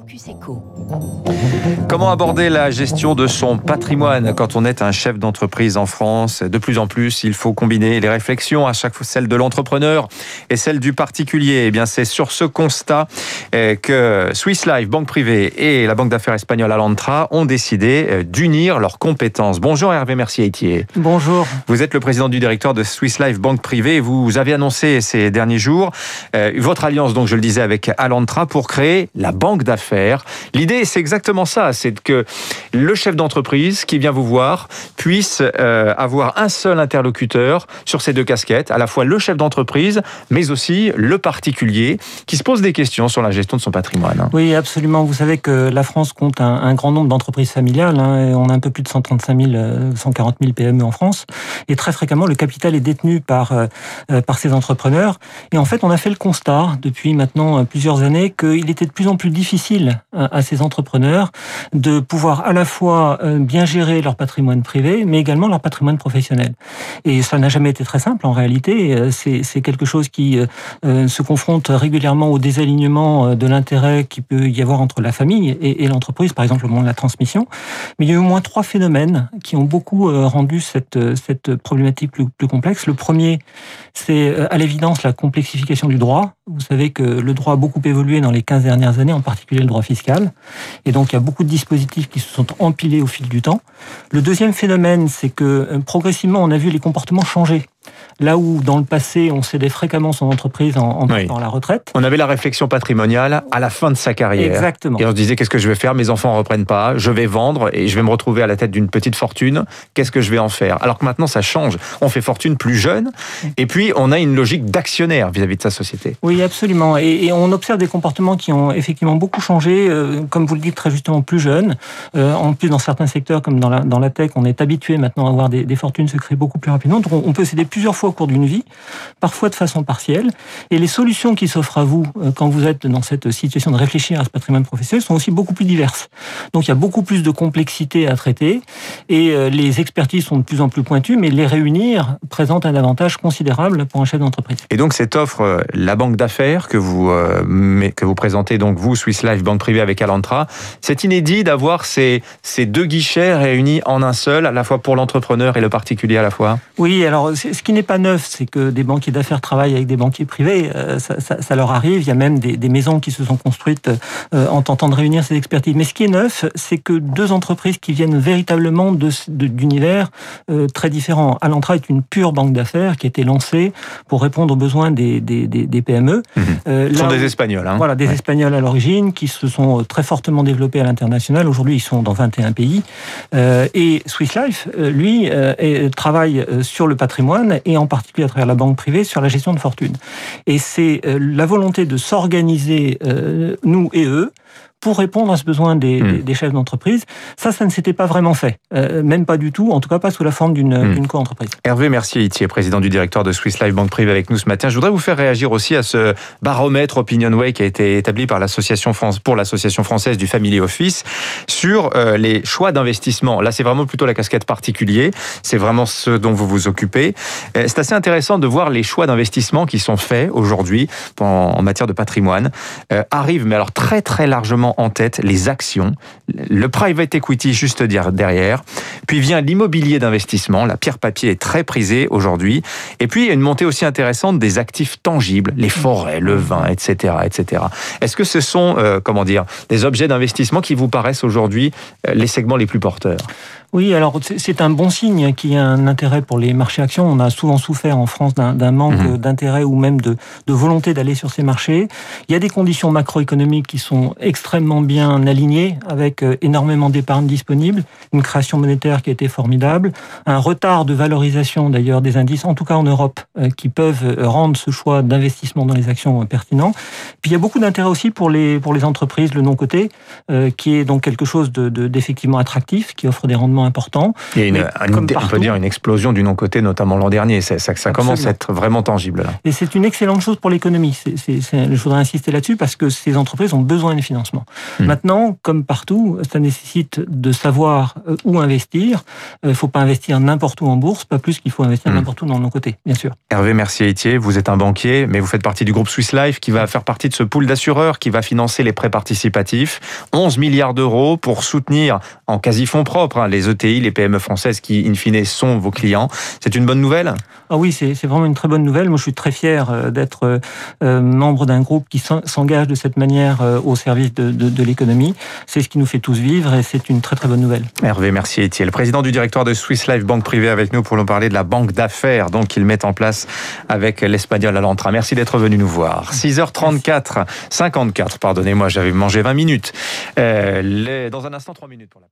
Focus Echo. Comment aborder la gestion de son patrimoine quand on est un chef d'entreprise en France? De plus en plus, il faut combiner les réflexions, à chaque fois celle de l'entrepreneur et celle du particulier. Eh bien, c'est sur ce constat eh, que Swiss Life, banque privée, et la banque d'affaires espagnole Alantra ont décidé eh, d'unir leurs compétences. Bonjour Hervé Mercier-Aitier. Bonjour. Vous êtes le président du directeur de Swiss Life, banque privée. Vous avez annoncé ces derniers jours eh, votre alliance, donc je le disais, avec Alantra pour créer la banque d'affaires L'idée, c'est exactement ça, c'est que le chef d'entreprise qui vient vous voir puisse euh, avoir un seul interlocuteur sur ces deux casquettes, à la fois le chef d'entreprise, mais aussi le particulier, qui se pose des questions sur la gestion de son patrimoine. Oui, absolument. Vous savez que la France compte un, grand nombre d'entreprises familiales. Hein, on a un peu plus de 135 000, 140 000 PME en France. Et très fréquemment, le capital est détenu par, euh, euh, par ces entrepreneurs. Et en fait, on a fait le constat depuis maintenant plusieurs années qu'il était de plus en plus difficile à ces entrepreneurs de pouvoir à la fois euh, bien gérer leur patrimoine privé, mais également leur patrimoine professionnel. Et ça n'a jamais été très simple en réalité. Euh, c'est quelque chose qui euh, se confronte régulièrement au désalignement de l'intérêt qui peut y avoir entre la famille et, l'entreprise, par exemple au moment de la transmission. Mais il y a eu au moins trois phénomènes qui ont beaucoup rendu cette, problématique plus complexe. Le premier, c'est à l'évidence la complexification du droit. Vous savez que le droit a beaucoup évolué dans les 15 dernières années, en particulier le droit fiscal. Et donc, il y a beaucoup de dispositifs qui se sont empilés au fil du temps. Le deuxième phénomène, c'est que euh, progressivement, on a vu les comportements changer. Là où dans le passé, on cédait fréquemment son entreprise en, en la retraite. On avait la réflexion patrimoniale à la fin de sa carrière. Exactement. Et on se disait qu'est-ce que je vais faire? Mes enfants ne reprennent pas, je vais vendre et je vais me retrouver à la tête d'une petite fortune. Qu'est-ce que je vais en faire? Alors que maintenant, ça change. On fait fortune plus jeune et puis on a une logique d'actionnaire vis-à-vis de sa société. Oui, absolument. Et, on observe des comportements qui ont effectivement beaucoup changé, euh, comme vous le dites très justement, plus jeunes. Euh, en plus, dans certains secteurs, comme dans la, dans la tech, on est habitué maintenant à avoir des, des fortunes se créer beaucoup plus rapidement. Donc on peut céder plusieurs fois au cours d'une vie, parfois de façon partielle. Et les solutions qui s'offrent à vous euh, quand vous êtes dans cette situation de réfléchir à ce patrimoine professionnel sont aussi beaucoup plus diverses. Donc il y a beaucoup plus de complexité à traiter et euh, les expertises sont de plus en plus pointues, mais les réunir présente un avantage considérable pour un chef d'entreprise. Et donc cette offre, euh, la banque d'affaires que vous que vous présentez donc vous Swiss Life banque privée avec Alantra, c'est inédit d'avoir ces ces deux guichets réunis en un seul, à la fois pour l'entrepreneur et le particulier à la fois? Oui, alors ce qui n'est pas neuf, c'est que des banquiers d'affaires travaillent avec des banquiers privés. Euh, ça, leur arrive. Il y a même des, maisons qui se sont construites euh, en tentant de réunir ces expertises. Mais ce qui est neuf, c'est que deux entreprises qui viennent véritablement d'univers euh, très différents. Alantra est une pure banque d'affaires qui a été lancée pour répondre aux besoins des, PME. Mmh. Ce sont des Espagnols. Hein. Voilà, des Espagnols à l'origine qui se sont très fortement développés à l'international. Aujourd'hui, ils sont dans 21 pays. et Swiss Life, lui, travaille sur le patrimoine et en particulier à travers la banque privée, sur la gestion de fortune. Et c'est euh, la volonté de s'organiser, euh, nous et eux, pour répondre à ce besoin des, hmm. chefs d'entreprise. Ça, ça ne s'était pas vraiment fait, euh, même pas du tout, en tout cas pas sous la forme d'une hmm. co-entreprise. Hervé Mercier, Itier, président du directeur de Swiss Life Banque Privée avec nous ce matin. Je voudrais vous faire réagir aussi à ce baromètre Opinionway qui a été établi par l'association France pour l'association française du Family Office sur euh, les choix d'investissement. Là, c'est vraiment plutôt la casquette particulier. C'est vraiment ce dont vous vous occupez. Euh, c'est assez intéressant de voir les choix d'investissement qui sont faits aujourd'hui en, matière de patrimoine arrivent, mais alors très très largement en tête les actions, le private equity juste derrière, puis vient l'immobilier d'investissement, la pierre papier est très prisée aujourd'hui, et puis il y a une montée aussi intéressante des actifs tangibles, les forêts, le vin, etc. etc. Est-ce que ce sont, euh, comment dire, des objets d'investissement qui vous paraissent aujourd'hui euh, les segments les plus porteurs? Oui, alors c'est un bon signe qu'il y ait un intérêt pour les marchés actions. On a souvent souffert en France d'un manque mhm. d'intérêt ou même de, de volonté d'aller sur ces marchés. Il y a des conditions macroéconomiques qui sont extrêmement bien alignées, avec euh, énormément d'épargne disponible, une création monétaire qui a été formidable, un retard de valorisation d'ailleurs des indices, en tout cas en Europe, euh, qui peuvent euh, rendre ce choix d'investissement dans les actions pertinent. Puis il y a beaucoup d'intérêt aussi pour les, pour les entreprises, le non-coté, qui est donc quelque chose d'effectivement de, attractif, qui offre des rendements important. Il y a une, on peut dire une explosion du non-côté, notamment l'an dernier. Ça, ça, commence à être vraiment tangible. Là. Et c'est une excellente chose pour l'économie. Je voudrais insister là-dessus parce que ces entreprises ont besoin de financement. Mmh. Maintenant, comme partout, ça nécessite de savoir euh, où investir. Il ne faut pas investir n'importe où en bourse, pas plus qu'il faut investir mmh. n'importe où dans nos côtés, bien sûr. Hervé Mercier-Etier, vous êtes un banquier, mais vous faites partie du groupe Swiss Life qui va faire partie de ce pool d'assureurs qui va financer les prêts participatifs. 11 milliards d'euros pour soutenir en quasi-fonds propres hein, les ETI, les PME françaises qui, in fine, sont vos clients. C'est une bonne nouvelle? Ah oui, c'est vraiment une très bonne nouvelle. Moi, je suis très fier euh, d'être euh, membre d'un groupe qui s'engage de cette manière euh, au service de, de, l'économie. C'est ce qui nous fait tous vivre et c'est une très très bonne nouvelle. Hervé Mercier Etienne, président du directoire de Swiss Life Banque Privée avec nous pour nous parler de la banque d'affaires donc qu'ils mettent en place avec l'espagnol Alantra. Merci d'être venu nous voir. 6h34, 54, pardonnez-moi, j'avais mangé 20 minutes. Euh, dans un instant, 3 minutes pour la